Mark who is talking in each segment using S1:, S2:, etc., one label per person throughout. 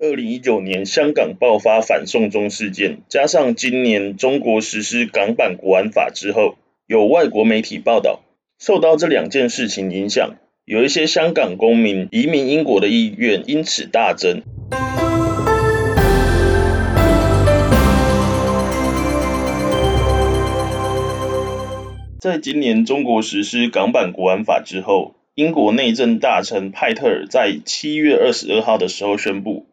S1: 二零一九年香港爆发反送中事件，加上今年中国实施港版国安法之后，有外国媒体报道，受到这两件事情影响，有一些香港公民移民英国的意愿因此大增。在今年中国实施港版国安法之后，英国内政大臣派特尔在七月二十二号的时候宣布。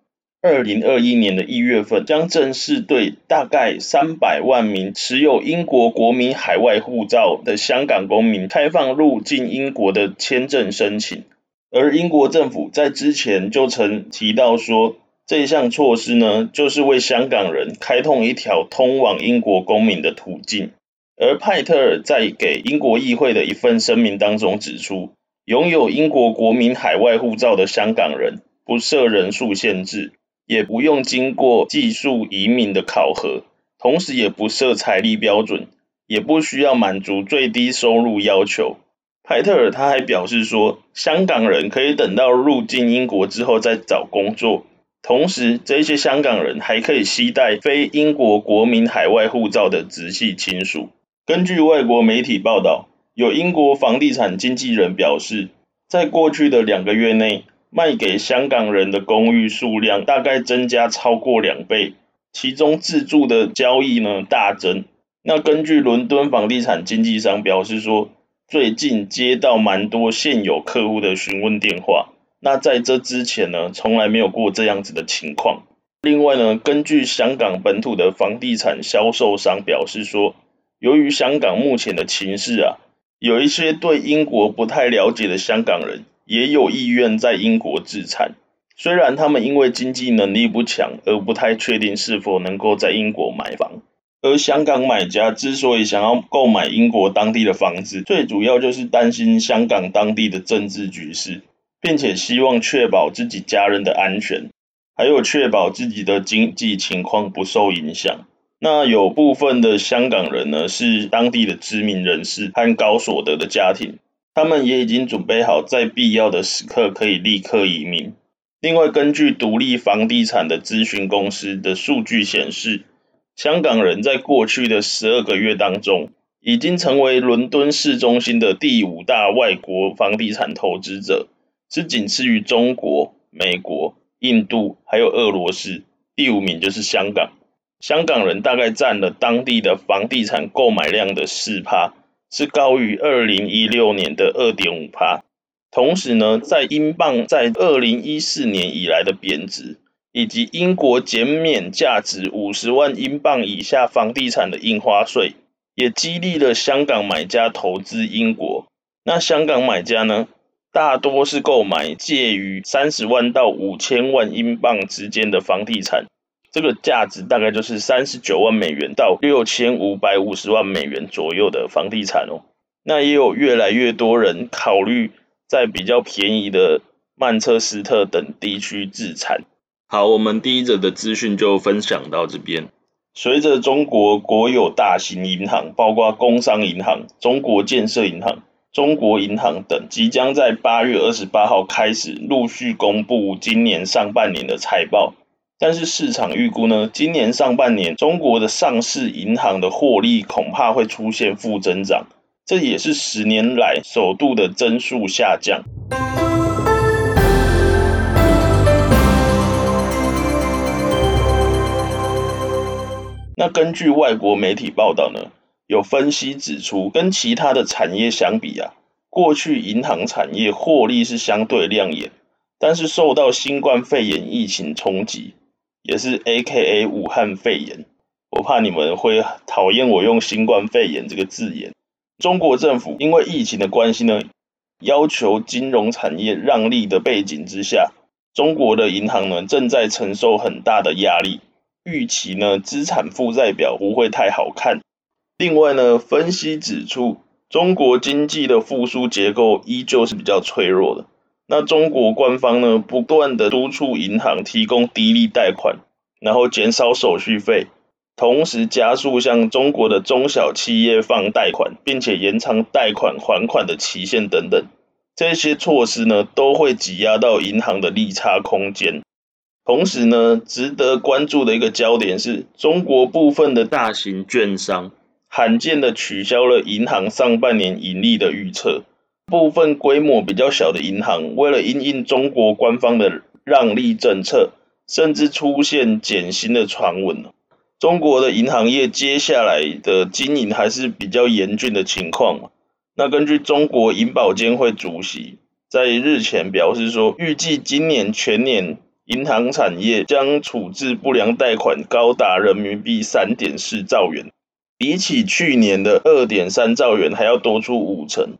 S1: 二零二一年的一月份，将正式对大概三百万名持有英国国民海外护照的香港公民开放入境英国的签证申请。而英国政府在之前就曾提到说，这项措施呢，就是为香港人开通一条通往英国公民的途径。而派特尔在给英国议会的一份声明当中指出，拥有英国国民海外护照的香港人不设人数限制。也不用经过技术移民的考核，同时也不设财力标准，也不需要满足最低收入要求。派特尔他还表示说，香港人可以等到入境英国之后再找工作，同时这些香港人还可以携带非英国国民海外护照的直系亲属。根据外国媒体报道，有英国房地产经纪人表示，在过去的两个月内，卖给香港人的公寓数量大概增加超过两倍，其中自住的交易呢大增。那根据伦敦房地产经纪商表示说，最近接到蛮多现有客户的询问电话。那在这之前呢，从来没有过这样子的情况。另外呢，根据香港本土的房地产销售商表示说，由于香港目前的情势啊，有一些对英国不太了解的香港人。也有意愿在英国置产，虽然他们因为经济能力不强而不太确定是否能够在英国买房。而香港买家之所以想要购买英国当地的房子，最主要就是担心香港当地的政治局势，并且希望确保自己家人的安全，还有确保自己的经济情况不受影响。那有部分的香港人呢，是当地的知名人士和高所得的家庭。他们也已经准备好，在必要的时刻可以立刻移民。另外，根据独立房地产的咨询公司的数据显示，香港人在过去的十二个月当中，已经成为伦敦市中心的第五大外国房地产投资者，是仅次于中国、美国、印度还有俄罗斯，第五名就是香港。香港人大概占了当地的房地产购买量的四趴。是高于二零一六年的二点五趴，同时呢，在英镑在二零一四年以来的贬值，以及英国减免价值五十万英镑以下房地产的印花税，也激励了香港买家投资英国。那香港买家呢，大多是购买介于三十万到五千万英镑之间的房地产。这个价值大概就是三十九万美元到六千五百五十万美元左右的房地产哦。那也有越来越多人考虑在比较便宜的曼彻斯特等地区置产。好，我们第一则的资讯就分享到这边。随着中国国有大型银行，包括工商银行、中国建设银行、中国银行等，即将在八月二十八号开始陆续公布今年上半年的财报。但是市场预估呢，今年上半年中国的上市银行的获利恐怕会出现负增长，这也是十年来首度的增速下降。那根据外国媒体报道呢，有分析指出，跟其他的产业相比啊，过去银行产业获利是相对亮眼，但是受到新冠肺炎疫情冲击。也是 AKA 武汉肺炎，我怕你们会讨厌我用新冠肺炎这个字眼。中国政府因为疫情的关系呢，要求金融产业让利的背景之下，中国的银行呢正在承受很大的压力，预期呢资产负债表不会太好看。另外呢，分析指出，中国经济的复苏结构依旧是比较脆弱的。那中国官方呢，不断的督促银行提供低利贷款，然后减少手续费，同时加速向中国的中小企业放贷款，并且延长贷款还款的期限等等，这些措施呢，都会挤压到银行的利差空间。同时呢，值得关注的一个焦点是中国部分的大型券商罕见的取消了银行上半年盈利的预测，部分规模比较小的银行为了因应中国官方的让利政策，甚至出现减薪的传闻。中国的银行业接下来的经营还是比较严峻的情况。那根据中国银保监会主席在日前表示说，预计今年全年银行产业将处置不良贷款高达人民币三点四兆元，比起去年的二点三兆元还要多出五成。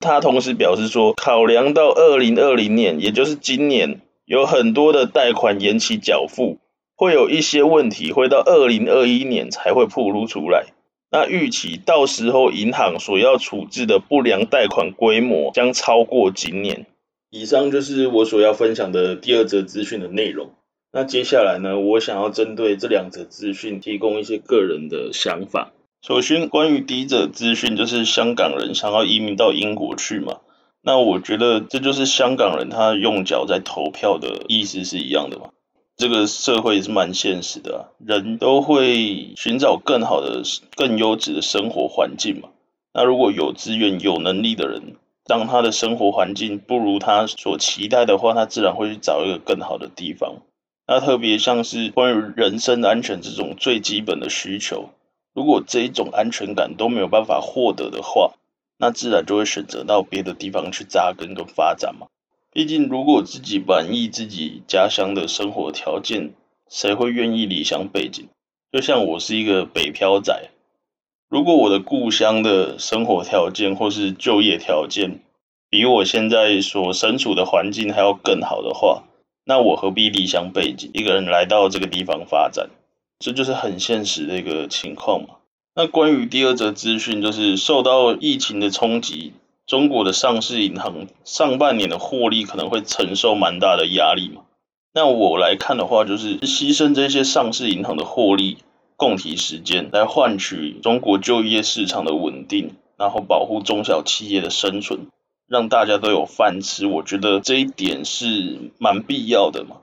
S1: 他同时表示说，考量到二零二零年，也就是今年，有很多的贷款延期缴付，会有一些问题会到二零二一年才会曝露出来。那预期到时候银行所要处置的不良贷款规模将超过今年。以上就是我所要分享的第二则资讯的内容。那接下来呢，我想要针对这两则资讯提供一些个人的想法。首先，关于第一则资讯，就是香港人想要移民到英国去嘛。那我觉得这就是香港人他用脚在投票的意思是一样的嘛。这个社会也是蛮现实的啊，人都会寻找更好的、更优质的生活环境嘛。那如果有资源、有能力的人，当他的生活环境不如他所期待的话，他自然会去找一个更好的地方。那特别像是关于人身安全这种最基本的需求，如果这一种安全感都没有办法获得的话，那自然就会选择到别的地方去扎根跟发展嘛。毕竟，如果自己满意自己家乡的生活条件，谁会愿意离乡背井？就像我是一个北漂仔，如果我的故乡的生活条件或是就业条件比我现在所身处的环境还要更好的话，那我何必离乡背井，一个人来到这个地方发展？这就是很现实的一个情况嘛。那关于第二则资讯，就是受到疫情的冲击。中国的上市银行上半年的获利可能会承受蛮大的压力嘛？那我来看的话，就是牺牲这些上市银行的获利，共体时间，来换取中国就业市场的稳定，然后保护中小企业的生存，让大家都有饭吃。我觉得这一点是蛮必要的嘛。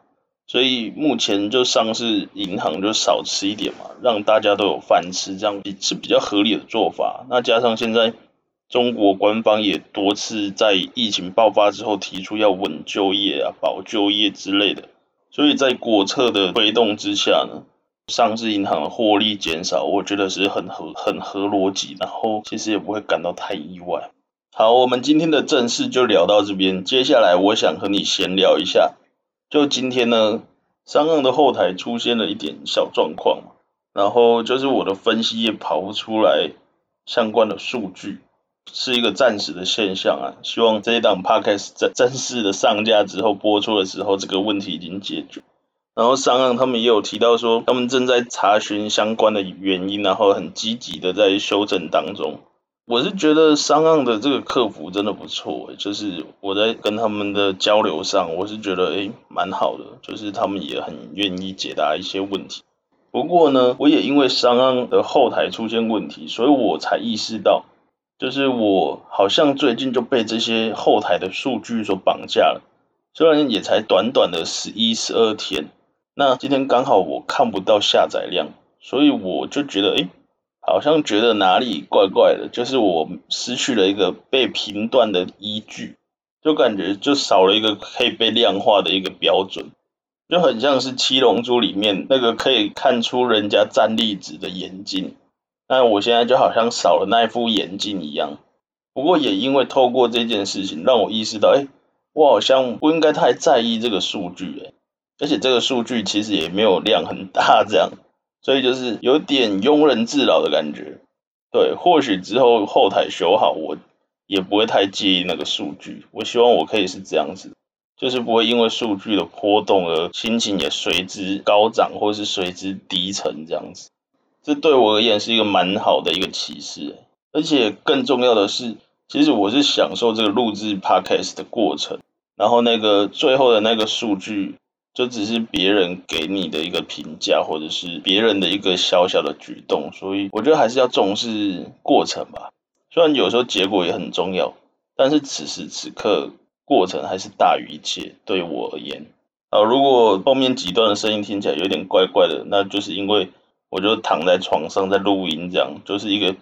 S1: 所以目前就上市银行就少吃一点嘛，让大家都有饭吃，这样是比较合理的做法。那加上现在。中国官方也多次在疫情爆发之后提出要稳就业啊、保就业之类的，所以在国策的推动之下呢，上市银行的获利减少，我觉得是很合很合逻辑，然后其实也不会感到太意外。好，我们今天的正事就聊到这边，接下来我想和你闲聊一下，就今天呢，商岸的后台出现了一点小状况，然后就是我的分析也跑不出来相关的数据。是一个暂时的现象啊，希望这一档 podcast 在正式的上架之后播出的时候，这个问题已经解决。然后商岸他们也有提到说，他们正在查询相关的原因，然后很积极的在修正当中。我是觉得商岸的这个客服真的不错，就是我在跟他们的交流上，我是觉得诶蛮好的，就是他们也很愿意解答一些问题。不过呢，我也因为商岸的后台出现问题，所以我才意识到。就是我好像最近就被这些后台的数据所绑架了，虽然也才短短的十一、十二天，那今天刚好我看不到下载量，所以我就觉得，诶，好像觉得哪里怪怪的，就是我失去了一个被评断的依据，就感觉就少了一个可以被量化的一个标准，就很像是七龙珠里面那个可以看出人家战力值的眼镜。那我现在就好像少了那一副眼镜一样，不过也因为透过这件事情，让我意识到，哎，我好像不应该太在意这个数据，哎，而且这个数据其实也没有量很大，这样，所以就是有点庸人自扰的感觉。对，或许之后后台修好，我也不会太介意那个数据。我希望我可以是这样子，就是不会因为数据的波动而心情也随之高涨，或是随之低沉这样子。这对我而言是一个蛮好的一个启示，而且更重要的是，其实我是享受这个录制 podcast 的过程，然后那个最后的那个数据，就只是别人给你的一个评价，或者是别人的一个小小的举动，所以我觉得还是要重视过程吧。虽然有时候结果也很重要，但是此时此刻过程还是大于一切，对我而言。啊，如果后面几段的声音听起来有点怪怪的，那就是因为我就躺在床上在录音，这样就是一个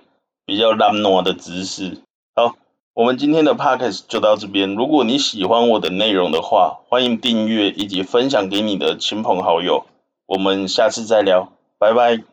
S1: 比较懒惰的姿势。好，我们今天的 podcast 就到这边。如果你喜欢我的内容的话，欢迎订阅以及分享给你的亲朋好友。我们下次再聊，拜拜。